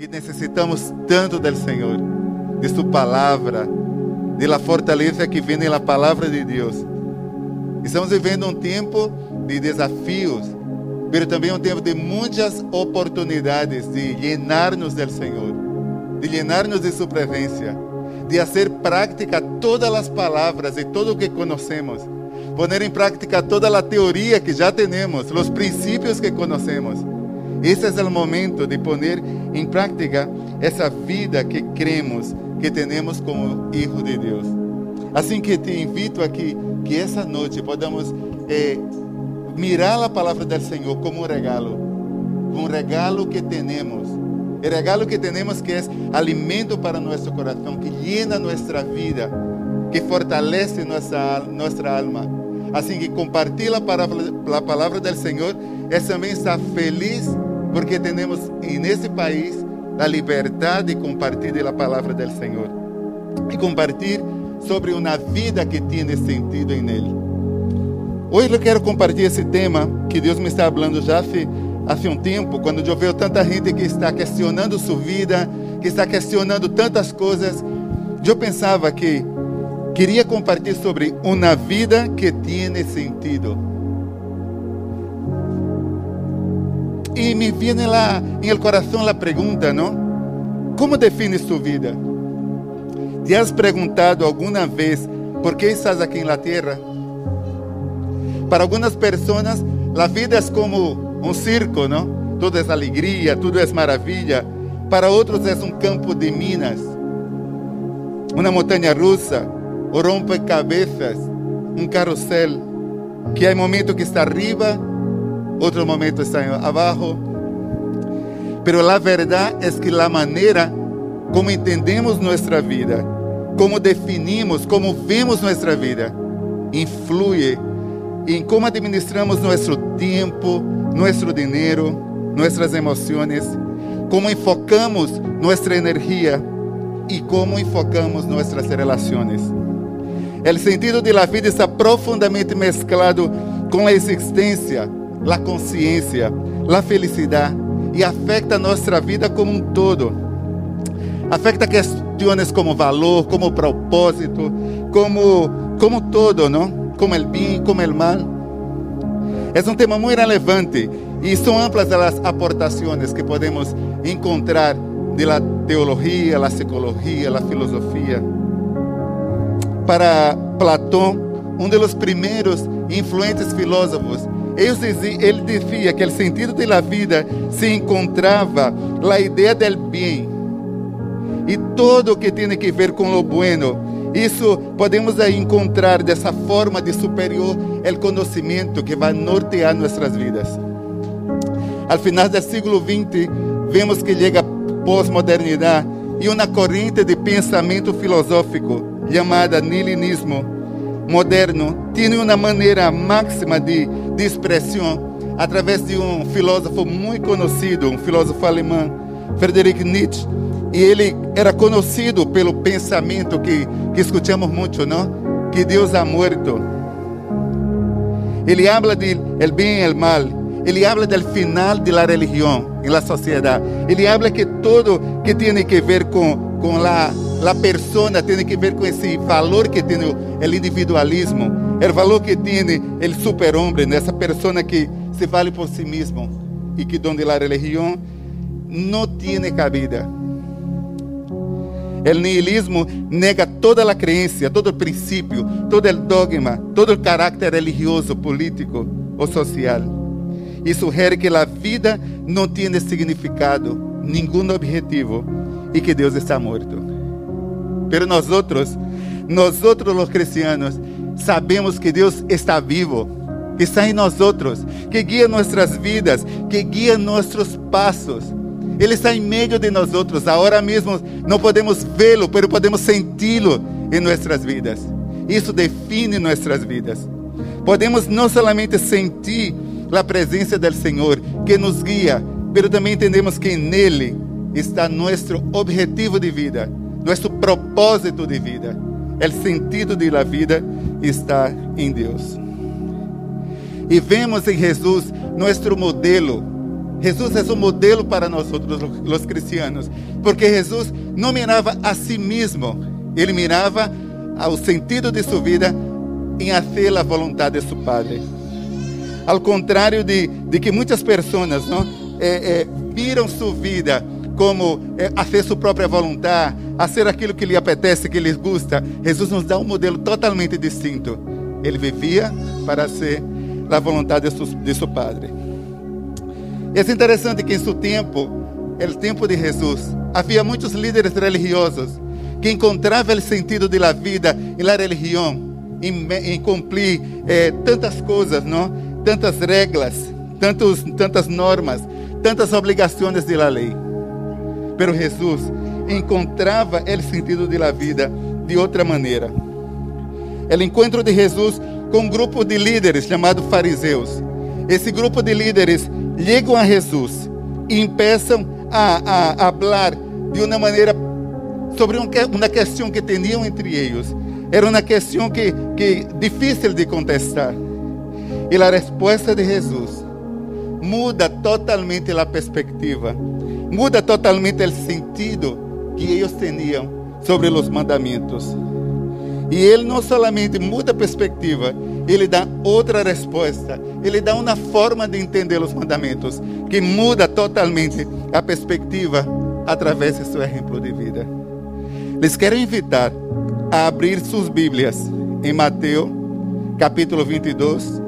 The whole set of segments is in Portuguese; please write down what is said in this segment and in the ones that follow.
que necessitamos tanto do Senhor, de Sua palavra, de la fortaleza que vem na palavra de Deus. Estamos vivendo um tempo de desafios, mas também um tempo de muitas oportunidades de llenar-nos Senhor, de llenar-nos de Sua presença, de fazer prática todas as palavras e todo o que conhecemos, poner em prática toda a teoria que já temos, os princípios que conhecemos. Esse é o momento de poner em prática essa vida que cremos que temos como Hijo de Deus. Assim que te invito aqui que essa noite podamos eh, mirar a palavra do Senhor como um regalo, um regalo que temos, o regalo que temos que é alimento para nosso coração, que llena nossa vida, que fortalece nossa nossa alma. Assim que compartilha a palavra, a palavra do Senhor é também estar feliz porque temos nesse país a liberdade de compartilhar a palavra do Senhor e compartilhar sobre uma vida que tem sentido em Ele. Hoje eu quero compartilhar esse tema que Deus me está falando já há, um tempo, quando eu vejo tanta gente que está questionando sua vida, que está questionando tantas coisas. Eu pensava que queria compartilhar sobre uma vida que tem sentido. E me viene lá em el coração a pergunta, não? Como define sua vida? ¿Te has perguntado alguma vez por que estás aqui na terra? Para algumas pessoas, a vida é como um circo, não? Tudo é alegria, tudo é maravilha. Para outros é um campo de minas, uma montanha russa, ou rompe-cabeças, um carrossel, que há momento que está arriba, outro momento está abaixo. Pero a verdade é que a maneira como entendemos nossa vida, como definimos, como vemos nossa vida, influi em como administramos nosso tempo, nosso dinheiro, nossas emoções, como enfocamos nossa energia e como enfocamos nossas relações. O sentido de la vida está profundamente mesclado com a existência, a consciência, a felicidade e afeta nossa vida como um todo afecta questões como valor, como propósito, como, como todo, não? Como o bem, como o mal. É um tema muito relevante e são amplas as aportações que podemos encontrar da teologia, da psicologia, da filosofia. Para Platão, um dos primeiros influentes filósofos, ele dizia que o sentido da vida se encontrava na ideia do bem e todo o que tem que ver com o bueno. Isso podemos encontrar dessa forma de superior o conhecimento que vai nortear nossas vidas. Al final do século XX, vemos que chega pós-modernidade e uma corrente de pensamento filosófico chamada nihilismo moderno tem uma maneira máxima de, de expressão através de um filósofo muito conhecido, um filósofo alemão, Friedrich Nietzsche, e ele era conhecido pelo pensamento que, que escutamos muito, não? Que Deus ha muerto. Ele habla de el bem e el mal. Ele habla del final de la religião em la sociedade. Ele habla que todo que tem que ver com com la la persona tem que ver com esse valor que tem o individualismo, o valor que tem o superhomem, essa pessoa que se vale por si mesmo e que donde la religião não tem cabida. O nihilismo nega toda a crença, todo o princípio, todo o dogma, todo o caráter religioso, político ou social. E sugere que a vida não tem significado, nenhum objetivo e que Deus está morto. Pero nós os cristianos, sabemos que Deus está vivo, que está em nós outros, que guia nossas vidas, que guia nossos passos ele está em meio de nós outros. Agora mesmo não podemos vê-lo, mas podemos senti-lo em nossas vidas. Isso define nossas vidas. Podemos não somente sentir a presença do Senhor que nos guia, mas também entendemos que nele está nosso objetivo de vida, nosso propósito de vida. O sentido da vida está em Deus. E vemos em Jesus nosso modelo Jesús es un modelo para nosotros los cristianos, porque Jesús no miraba a sí mismo, ele mirava ao sentido de sua vida em fazer a vontade de seu Padre. Ao contrário de, de que muitas pessoas não, é, é, miram sua vida como é, fazer sua própria vontade, fazer aquilo que lhe apetece, que lhes gusta, Jesus nos dá um modelo totalmente distinto. Ele vivia para ser a vontade de seu, de seu Padre. É interessante que em seu tempo, o tempo de Jesus, havia muitos líderes religiosos que encontravam o sentido da vida e da religião em, em cumprir eh, tantas coisas, não? tantas regras, tantos, tantas normas, tantas obrigações da lei. Pero Jesus encontrava o sentido da vida de outra maneira. O encontro de Jesus com um grupo de líderes chamado fariseus. Esse grupo de líderes chegam a Jesus e começam a, a, a falar de uma maneira sobre uma questão que tinham entre eles. Era uma questão que, que difícil de contestar. E a resposta de Jesus muda totalmente a perspectiva, muda totalmente o sentido que eles tinham sobre os mandamentos. E ele não somente muda a perspectiva, ele dá outra resposta. Ele dá uma forma de entender os mandamentos que muda totalmente a perspectiva através de seu exemplo de vida. Les quero invitar a abrir suas Bíblias em Mateus, capítulo 22,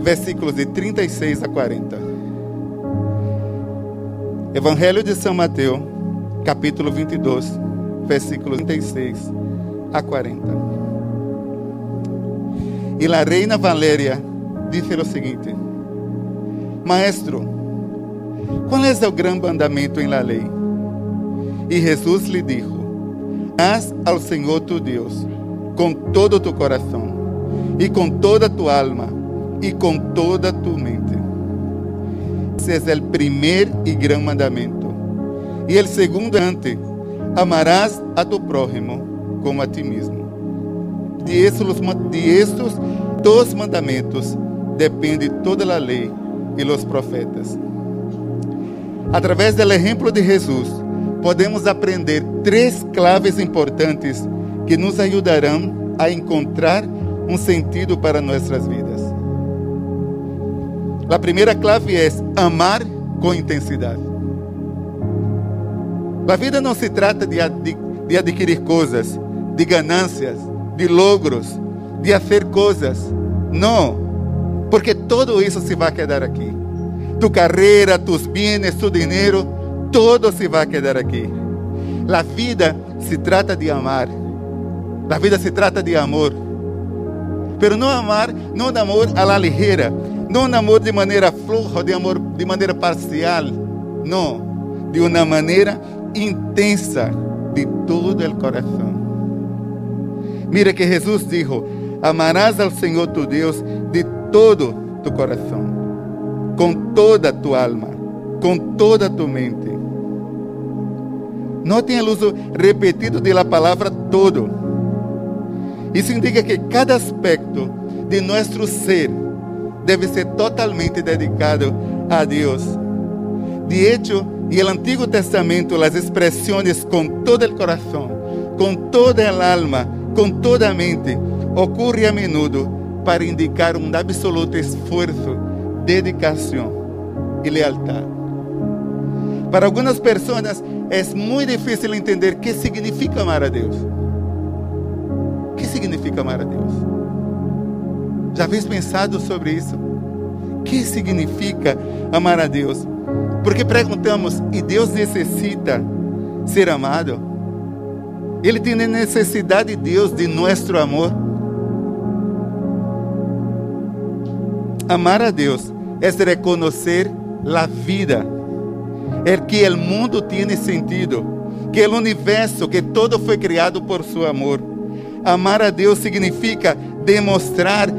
versículos de 36 a 40. Evangelho de São Mateus, capítulo 22, versículos 36 a 40. E a reina Valéria disse o seguinte: Maestro, qual é o grande mandamento em la lei? E Jesus lhe disse: Haz ao Senhor tu Deus com todo tu coração, e com toda tu alma, e com toda tu mente. Esse é o primeiro e grande mandamento. E o segundo ante: amarás a tu prójimo como a ti mesmo. De estes, de mandamentos depende toda a lei e os profetas. Através do exemplo de Jesus, podemos aprender três claves importantes que nos ajudarão a encontrar um sentido para nossas vidas. A primeira clave é amar com intensidade. A vida não se trata de, de adquirir coisas, de ganâncias, de logros, de fazer coisas. Não, porque todo isso se vai quedar aqui. Tu carreira, tus bienes, tu dinheiro, todo se vai quedar aqui. A vida se trata de amar. A vida se trata de amor. Pero não amar, não de amor a la ligera, não de amor de maneira floja, de amor de maneira parcial. Não, de uma maneira intensa, de todo o coração. Mira que Jesus dijo, amarás al Senhor tu Deus de todo tu coração, com toda tu alma, com toda tu mente. Notem o uso repetido da palavra todo. Isso indica que cada aspecto de nosso ser deve ser totalmente dedicado a Deus. De hecho, el Antigo Testamento, as expressões com todo o coração, com toda a alma, com toda a mente, ocorre a menudo para indicar um absoluto esforço, dedicação e lealtade. Para algumas pessoas é muito difícil entender o que significa amar a Deus. O que significa amar a Deus? Já vês pensado sobre isso? O que significa amar a Deus? Porque perguntamos, e Deus necessita ser amado? Ele tem necessidade de Deus de nosso amor. Amar a Deus é reconhecer a vida, é que o mundo tem sentido, que o universo, que todo foi criado por seu amor. Amar a Deus significa demonstrar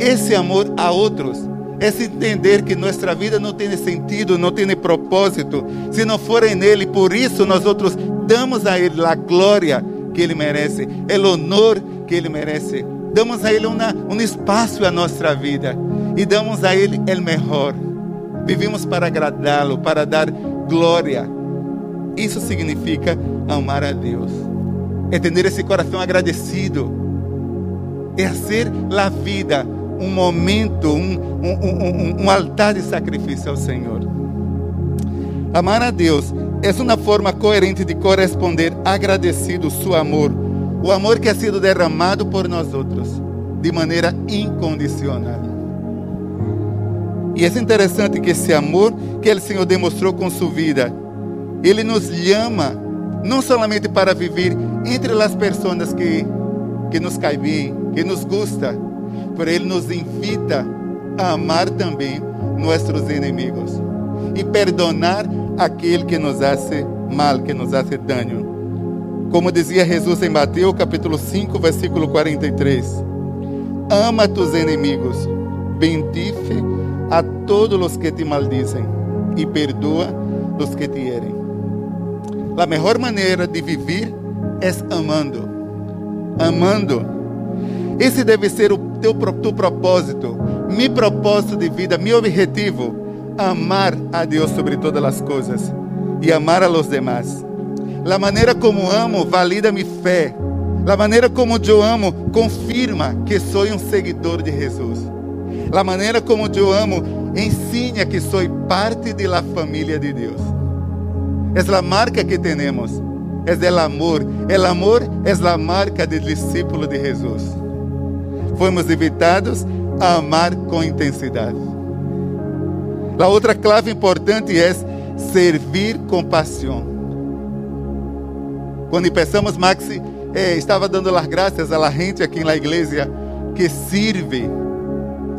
esse amor a outros, é entender que nossa vida não tem sentido, não tem propósito, se não for em Ele. Por isso nós outros damos a Ele a glória que Ele merece, o honor que Ele merece. Damos a Ele uma, um espaço na nossa vida e damos a Ele o melhor. Vivimos para agradá-lo, para dar glória. Isso significa amar a Deus. É ter esse coração agradecido. É fazer a vida um momento, um, um, um, um altar de sacrifício ao Senhor. Amar a Deus é uma forma coerente de corresponder agradecido seu amor, o amor que ha sido derramado por nós outros, de maneira incondicional. E é interessante que esse amor que o Senhor demonstrou com sua vida, Ele nos chama não somente para viver entre as pessoas que, que nos caem bem, que nos gusta, mas Ele nos invita a amar também nossos inimigos e perdonar aquele que nos hace mal, que nos hace dano. Como dizia Jesus em Mateus capítulo 5, versículo 43. Ama tus inimigos, bendice a todos os que te maldizem e perdoa os que te herem. A melhor maneira de viver é amando. Amando. Esse deve ser o teu, teu propósito, meu propósito de vida, meu objetivo. Amar a Deus sobre todas as coisas e amar a los demás. A maneira como amo valida minha fé. A maneira como eu amo confirma que sou um seguidor de Jesus. A maneira como eu amo ensina que sou parte da família de Deus. É a marca que temos. É o amor. O amor é a marca do discípulo de Jesus. Fomos invitados a amar com intensidade. A outra clave importante é servir com paixão. Quando pensamos, Maxi eh, estava dando as graças la gente aqui na igreja que sirve.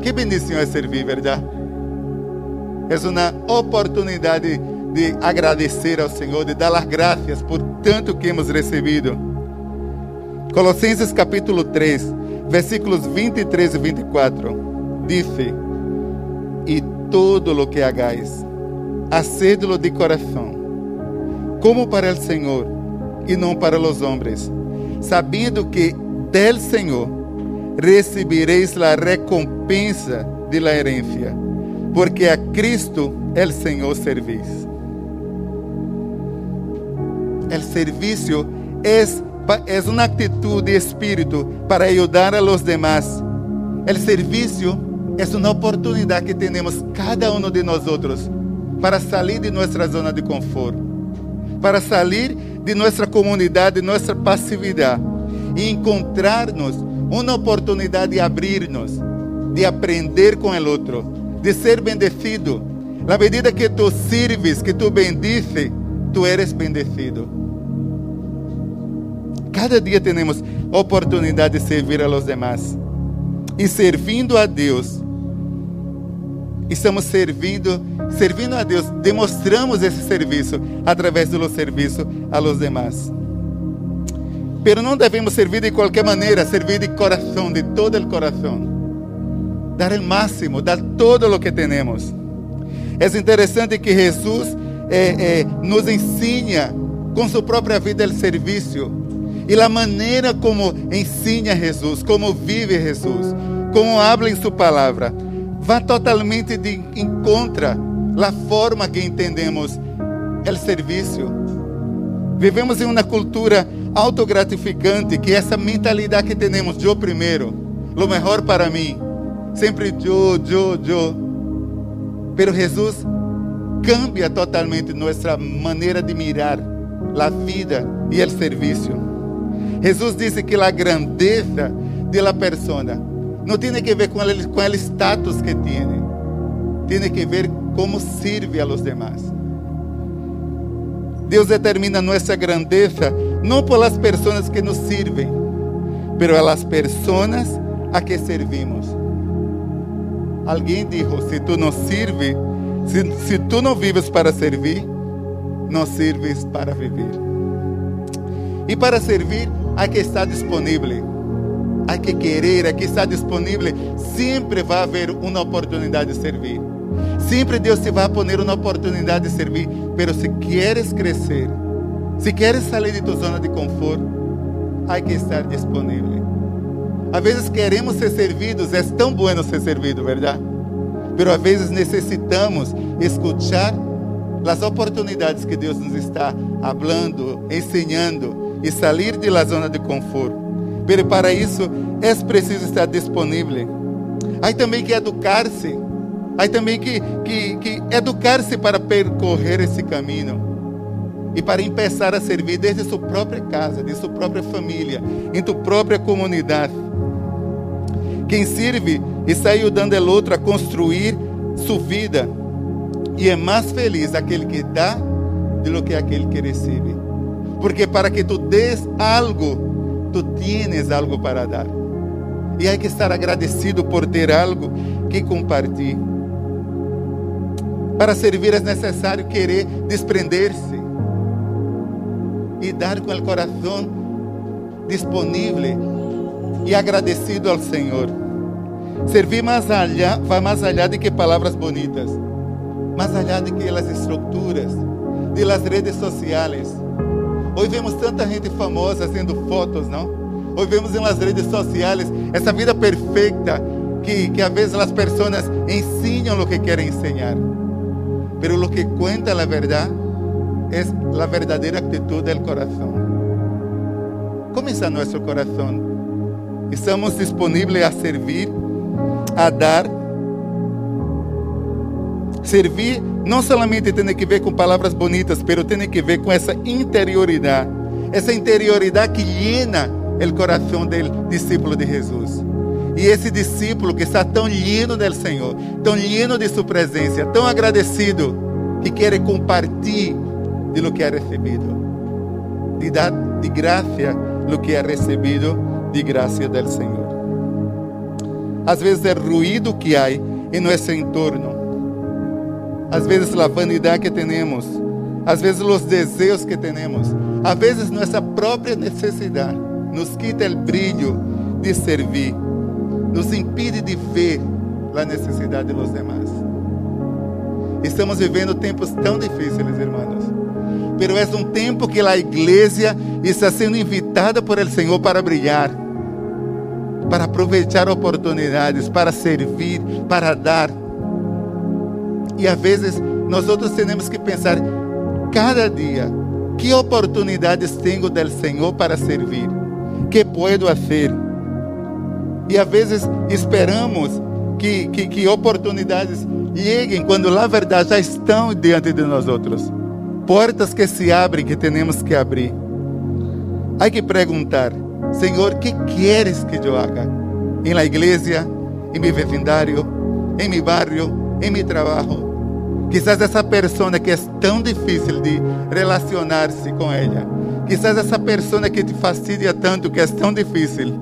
Que bendição é servir, verdade? É uma oportunidade de agradecer ao Senhor, de dar as graças por tanto que hemos recebido. Colossenses capítulo 3, versículos 23 e 24, diz: E todo lo que hagáis, hacedlo de coração, como para o Senhor e não para os homens, sabendo que del Senhor recebereis a recompensa de la herencia, porque a Cristo el Senhor servis. El servicio es, es una actitud de espíritu para ayudar a los demás. El servicio es una oportunidad que tenemos cada uno de nosotros para salir de nuestra zona de confort, para salir de nuestra comunidad, de nuestra pasividad y encontrarnos una oportunidad de abrirnos, de aprender con el otro, de ser bendecido. La medida que tú sirves, que tú bendices, tú eres bendecido. Cada dia temos oportunidade de servir a los demás. E servindo a Deus, estamos servindo, servindo a Deus, demonstramos esse serviço através do serviço a los demás. Pero não devemos servir de qualquer maneira, servir de coração, de todo o coração. Dar o máximo, dar todo o que temos. É interessante que Jesus eh, eh, nos ensina com sua própria vida o serviço e a maneira como ensina Jesus, como vive Jesus, como habla em sua palavra, vai totalmente de encontra a forma que entendemos o serviço. Vivemos em uma cultura autogratificante, que essa mentalidade que temos, eu primeiro, lo melhor para mim, sempre eu, eu, eu. Pero Jesus cambia totalmente nossa maneira de mirar a vida e o serviço. Jesus disse que a grandeza de la persona não tem que ver com el, com el status que tem, tem que ver como sirve a los demás. Deus determina nossa grandeza não por las pessoas que nos sirvem, pero a las personas a que servimos. Alguém disse: se tu não sirves, se, se tu não vives para servir, não sirves para viver. E para servir, há que estar disponível. Há que querer, há que estar disponível. Sempre vai haver uma oportunidade de servir. Sempre Deus te vai poner uma oportunidade de servir. Mas se queres crescer, se queres sair de tua zona de conforto, há que estar disponível. Às vezes queremos ser servidos, é tão bueno ser servido, verdade? Pero a vezes necessitamos escuchar as oportunidades que Deus nos está hablando, ensinando e sair de la zona de conforto. Pero para isso é preciso estar disponível. Há também que educar-se. Há também que, que, que educar-se para percorrer esse caminho e para começar a servir desde sua própria casa, de sua própria família, em sua própria comunidade. Quem serve está ajudando o outro a construir sua vida e é mais feliz aquele que dá do que aquele que recebe. Porque para que tu des algo, tu tienes algo para dar. E há que estar agradecido por ter algo que compartilhar. Para servir é necessário querer desprender-se e dar com o coração disponível e agradecido ao Senhor. Servir mais allá, vai mais allá de que palavras bonitas, mais allá de que as estruturas, de las redes sociais. Hoje vemos tanta gente famosa fazendo fotos, não? Hoje vemos nas redes sociais essa vida perfeita que, que a vezes as pessoas ensinam o que querem ensinar. Pero lo que cuenta la verdad es la verdadera actitud del corazón. ¿Cómo está nuestro corazón? ¿Estamos disponibles a servir, a dar? Servir não somente tem que ver com palavras bonitas, pero tem que ver com essa interioridade, essa interioridade que llena o coração do discípulo de Jesus. E esse discípulo que está tão lleno do Senhor, tão lleno de sua presença, tão agradecido, que quer compartilhar de lo que ha recibido. De dar de gracia lo que ha recibido de gracia del Señor. Às vezes el ruído que hay en nuestro entorno. Às vezes la vanidad que tenemos. Às vezes los deseos que tenemos. Às vezes nuestra própria necessidade nos quita el brillo de servir. Nos impide de ver a necessidade de los demás. Estamos vivendo tempos tão difíceis, irmãos pero é um tempo que a igreja está sendo invitada por el Senhor para brilhar, para aproveitar oportunidades, para servir, para dar. E às vezes nós outros temos que pensar cada dia que oportunidades tenho do Senhor para servir, que puedo fazer. E às vezes esperamos que, que, que oportunidades cheguem quando na verdade já estão diante de nós outros portas que se abrem que temos que abrir. Há que perguntar, Senhor, que queres que eu haga? Em la igreja, em meu vecindário, em meu barrio, em meu trabalho. Quizás essa pessoa que é tão difícil de relacionar-se com ela. Quizás essa pessoa que te fastidia tanto, que é tão difícil.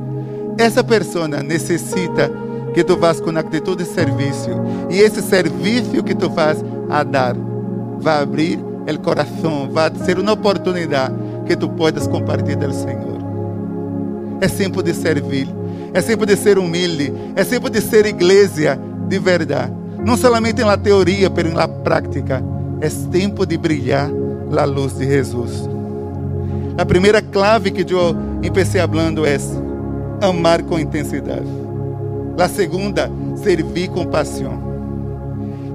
Essa pessoa necessita que tu vás com atitude de serviço. E esse serviço que tu faz a dar vai abrir el corazón, va a ser una oportunidad que tú puedas compartir del Señor. É tempo de servir, é tempo de ser humilde, é tempo de ser igreja de verdade. Não somente na teoria, mas na prática. É tempo de brilhar a luz de Jesus. A primeira clave que eu empecé falando é amar com intensidade. A segunda, servir com paixão.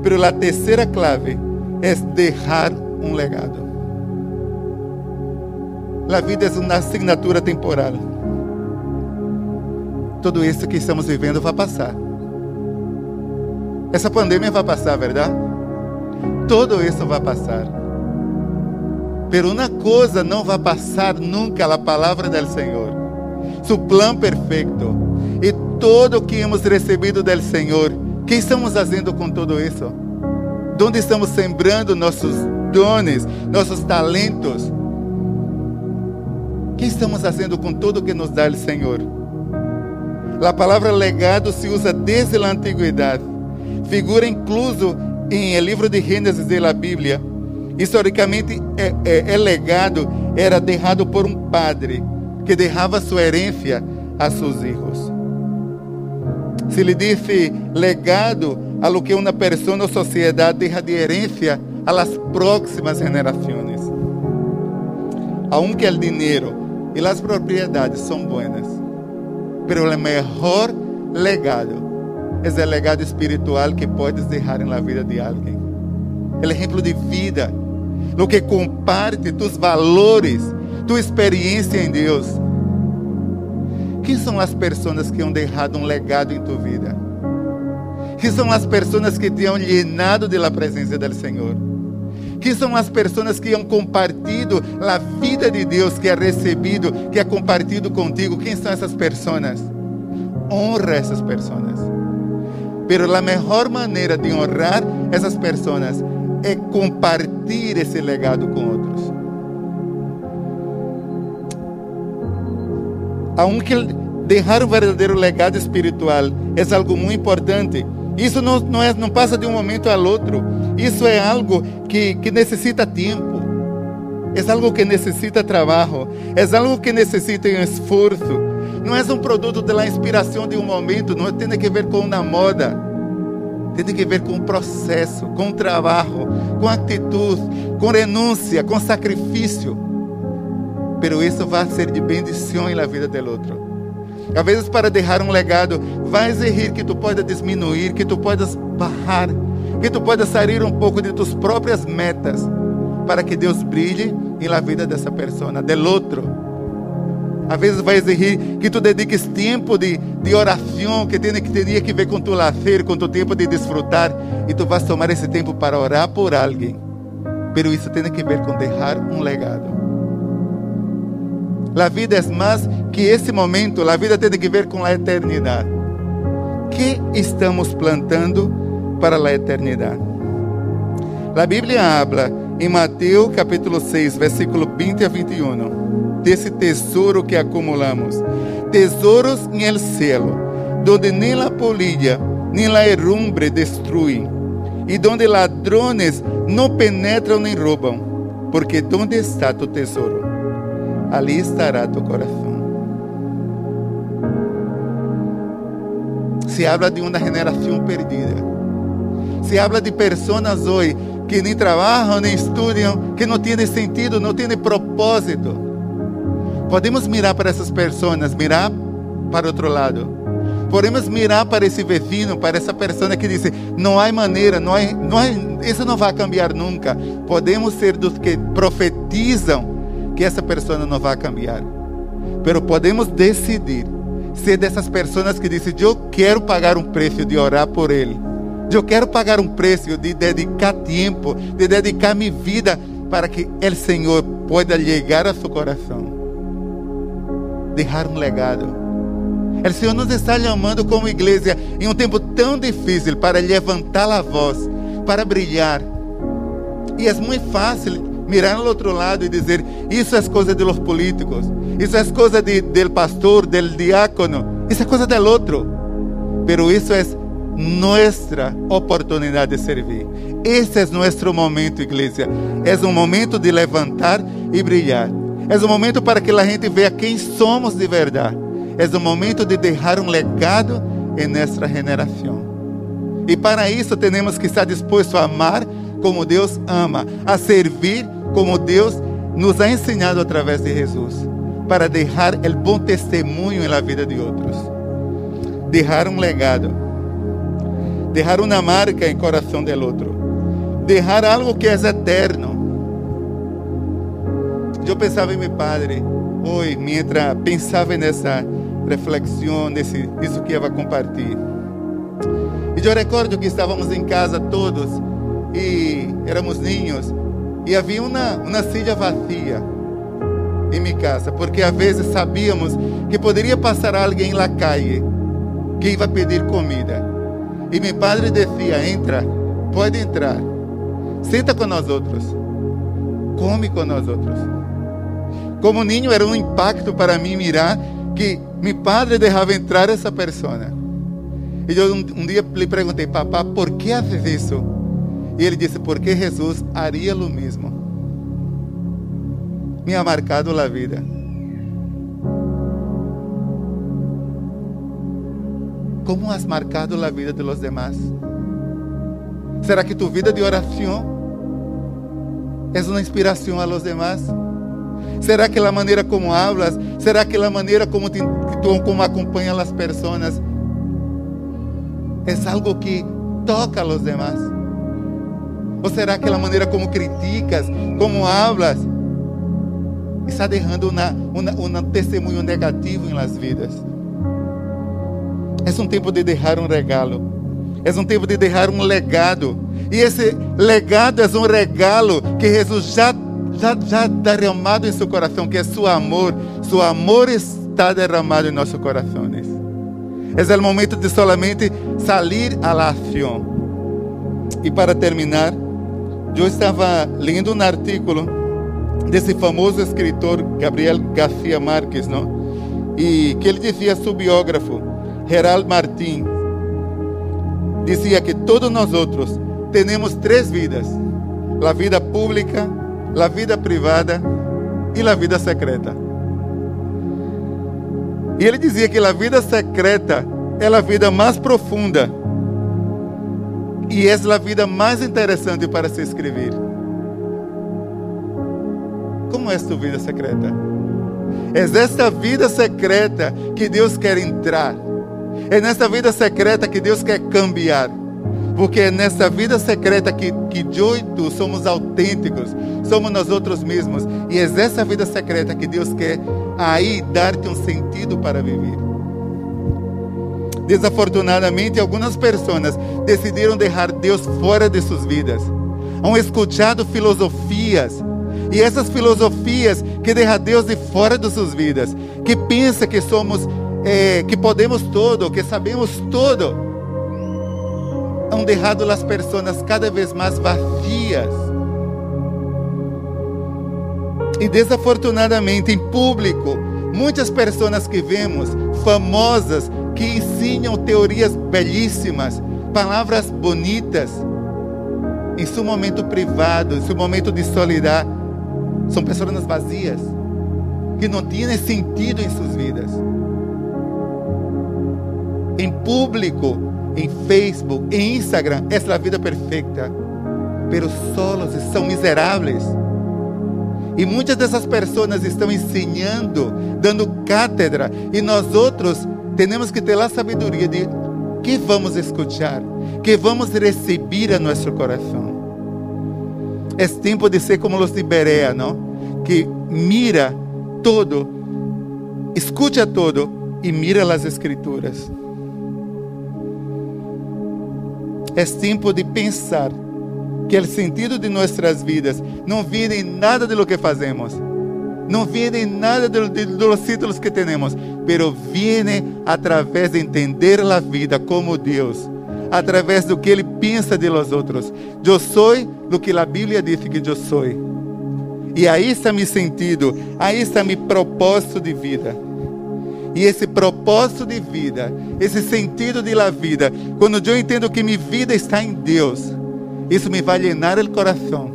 Pero a terceira clave é deixar um legado. A vida é uma assinatura temporal. Tudo isso que estamos vivendo vai passar. Essa pandemia vai passar, verdade? Tudo isso vai passar. Pero uma coisa não vai passar nunca, a palavra do Senhor. Su plano perfeito. E todo o que hemos recebido do Senhor. O que estamos fazendo com tudo isso? Onde estamos sembrando nossos dones, nossos talentos. O que estamos fazendo com tudo que nos dá o Senhor? A palavra legado se usa desde a antiguidade. Figura incluso em el livro de Gênesis da Bíblia. Historicamente, é, é, é legado era deixado por um padre que deixava sua herência a seus filhos. Se lhe disse legado a lo que uma pessoa ou sociedade deixa de herência a las próximas generaciones. Aunque el dinero y las propiedades son buenas, pero el mejor legado é o legado espiritual que puedes deixar na vida de alguém. O exemplo de vida, lo que comparte tus valores, tua experiência em Deus. Quem são as pessoas que han deixado um legado em tua vida? Quem são as pessoas que te han llenado de la presença do Senhor? Quem são as pessoas que han compartido a vida de Deus que ha recebido, que ha compartido contigo? Quem são essas pessoas? Honra essas pessoas. Pero a melhor maneira de honrar essas pessoas é compartilhar esse legado com outros. Aunque deixar um verdadeiro legado espiritual é algo muito importante, isso não, não, é, não passa de um momento ao outro. Isso é algo que, que necessita tempo. É algo que necessita trabalho. É algo que necessita esforço. Não é um produto da inspiração de um momento. Não tem que ver com uma moda. Tem que ver com o processo, com o trabalho, com atitude, com renúncia, com sacrifício. Pero isso vai ser de bendição na vida do outro. Às vezes, para deixar um legado, vai exigir que tu possas diminuir, que tu possas barrar, que tu possas sair um pouco de tus próprias metas, para que Deus brilhe la vida dessa pessoa, del outro. Às vezes vai exigir que tu dediques tempo de, de oração, que tem que ter que ver com tu lazer, com tu tempo de desfrutar, e tu vas tomar esse tempo para orar por alguém. Pero isso tem que ver com deixar um legado. A vida é mais que esse momento, a vida tem que ver com a eternidade. Que estamos plantando para a eternidade? A Bíblia habla em Mateus capítulo 6, versículo 20 a 21, desse tesouro que acumulamos. Tesouros em el cielo, donde nem a polilla nem a herrumbre destruem, e donde ladrones não penetram nem roubam, porque onde está tu tesouro? ali estará tu coração. Se habla de uma geração perdida. Se habla de pessoas hoje que nem trabalham, nem estudam, que não têm sentido, não têm propósito. Podemos mirar para essas pessoas, mirar para outro lado. Podemos mirar para esse vecino, para essa pessoa que diz: não há maneira, não há, não há, isso não vai cambiar nunca. Podemos ser dos que profetizam que essa pessoa não vai cambiar. Pero podemos decidir ser dessas pessoas que dizem: Eu quero pagar um preço de orar por ele. Eu quero pagar um preço de dedicar tempo, de dedicar minha vida para que o Senhor possa chegar a seu coração. Deixar um legado. O Senhor nos está chamando como igreja em um tempo tão difícil para levantar a voz, para brilhar. E é muito fácil mirar ao outro lado e dizer: Isso é coisa de los políticos, isso é coisa de, del pastor, del diácono, isso é coisa del outro. Pero isso é nossa oportunidade de servir. Esse é nosso momento, igreja. É um momento de levantar e brilhar. É um momento para que a gente veja quem somos de verdade. É um momento de deixar um legado em nossa geração. E para isso temos que estar dispostos a amar como Deus ama, a servir como Deus nos ha ensinado através de Jesus, para deixar o bom testemunho na vida de outros, deixar um legado, deixar uma marca em coração do outro, deixar algo que é eterno. Eu pensava em meu padre, hoje, mientras pensava nessa reflexão, nesse, nisso que ia compartilhar. E eu recordo que estávamos em casa todos e éramos ninhos e havia uma, uma silla vazia em minha casa, porque às vezes sabíamos que poderia passar alguém na calle que ia pedir comida. E meu padre dizia: entra, pode entrar, senta com nós outros, come com nós outros. Como ninho era um impacto para mim mirar que meu padre deixava entrar essa pessoa. E eu um, um dia lhe perguntei, papá, por que faz isso? E ele disse: Porque Jesus haria o mesmo. Me ha marcado a vida. Como has marcado a vida de los demás? Será que tu vida de oração é uma inspiração a los demás? Será que a maneira como hablas? Será que a maneira como, te, como acompanha as pessoas é algo que toca a los demás? Ou será que a maneira como criticas, como hablas, está deixando um testemunho negativo em las vidas? É um tempo de deixar um regalo. É um tempo de deixar um legado. E esse legado é um regalo que Jesus já, já, derramado em seu coração, que é seu amor. Seu amor está derramado em nossos corações. É o momento de solamente sair à la. E para terminar, eu estava lendo um artículo desse famoso escritor Gabriel Garcia Marques, não? E que ele dizia seu biógrafo, Gerald Martin, dizia que todos nós outros temos três vidas: a vida pública, a vida privada e a vida secreta. E ele dizia que a vida secreta é a vida mais profunda e é a vida mais interessante para se escrever. Como é tua vida secreta? É esta vida secreta que Deus quer entrar. É nessa vida secreta que Deus quer cambiar. Porque é nessa vida secreta que, que eu e tu somos autênticos, somos nós outros mesmos. E é essa vida secreta que Deus quer aí dar-te um sentido para viver. Desafortunadamente, algumas pessoas decidiram deixar Deus fora de suas vidas. Han escuchado filosofias e essas filosofias que deixam Deus de fora de suas vidas, que pensa que somos, eh, que podemos todo, que sabemos todo, han deixado as pessoas cada vez mais vazias. E desafortunadamente, em público, muitas pessoas que vemos, famosas, que ensinam teorias belíssimas, palavras bonitas, em seu momento privado, em seu momento de solidão, são pessoas vazias, que não têm sentido em suas vidas. Em público, em Facebook, em Instagram, essa é a vida perfeita, pero solos são miseráveis. E muitas dessas pessoas estão ensinando, dando cátedra, e nós outros temos que ter a sabedoria de que vamos escutar, que vamos receber a nosso coração. É tempo de ser como os de Berea, não? Que mira todo, escuta todo e mira as escrituras. É tempo de pensar que o sentido de nossas vidas não vem em nada de lo que fazemos, não vem em nada de, de, de los títulos que temos, pero viene através de entender a vida como Deus, através do que Ele pensa de los outros. Eu sou do que a Bíblia diz que eu sou. E aí está meu sentido, aí está meu propósito de vida. E esse propósito de vida, esse sentido de la vida, quando eu entendo que minha vida está em Deus, isso me vai llenar o coração.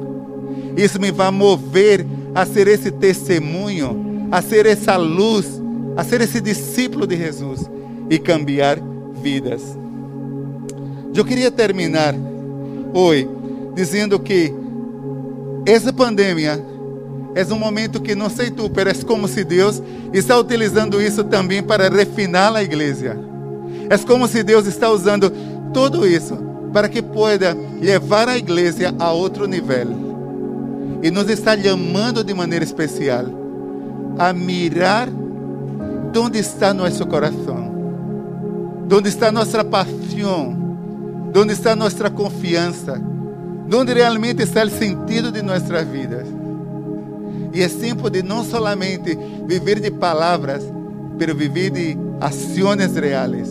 Isso me vai mover a ser esse testemunho, a ser essa luz, a ser esse discípulo de Jesus e cambiar vidas. Eu queria terminar hoje dizendo que essa pandemia é um momento que não sei tu, mas é como se Deus está utilizando isso também para refinar a igreja. É como se Deus está usando tudo isso para que pueda levar a igreja a outro nível. E nos está chamando de maneira especial a mirar onde está nosso coração, onde está nossa paixão, onde está nossa confiança, onde realmente está o sentido de nossas vidas. E tempo de não solamente viver de palavras, mas viver de ações reais.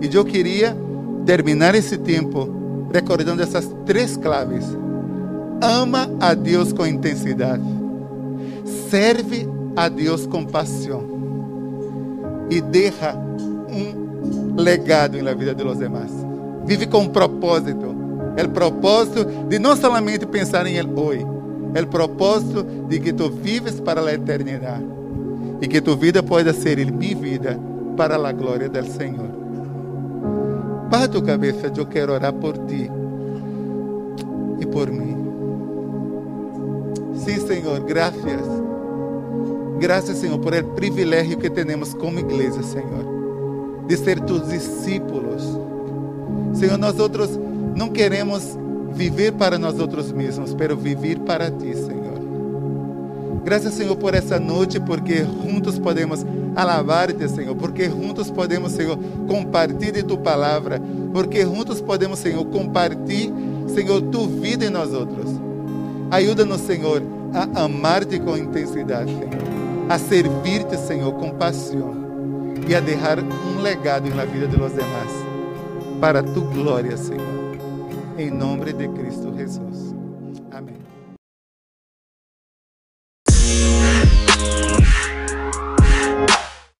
E eu queria terminar esse tempo recordando essas três claves ama a Deus com intensidade, serve a Deus com paixão e deixa um legado na vida dos demás. Vive com um propósito, o propósito de não somente pensar em ele hoje, o propósito de que tu vives para a eternidade e que tu vida pode ser minha vida para a glória do Senhor. Para tu cabeça, eu quero orar por ti e por mim. Sim, Senhor, graças. Graças, Senhor, por el privilégio que temos como igreja, Senhor, de ser tus discípulos, Senhor, nós outros não queremos viver para nós outros mesmos, pero viver para ti, Senhor. Graças, Senhor, por essa noite, porque juntos podemos alabar-te, Senhor, porque juntos podemos, Senhor, compartilhar de tu palavra, porque juntos podemos, Senhor, compartilhar, Senhor, tu vida em nós outros. Ajuda-nos, Senhor, a amar-te com intensidade, Senhor, a servir-te, Senhor, com paixão e a deixar um legado na vida de los demás, para tu glória, Senhor. Em nome de Cristo Jesus.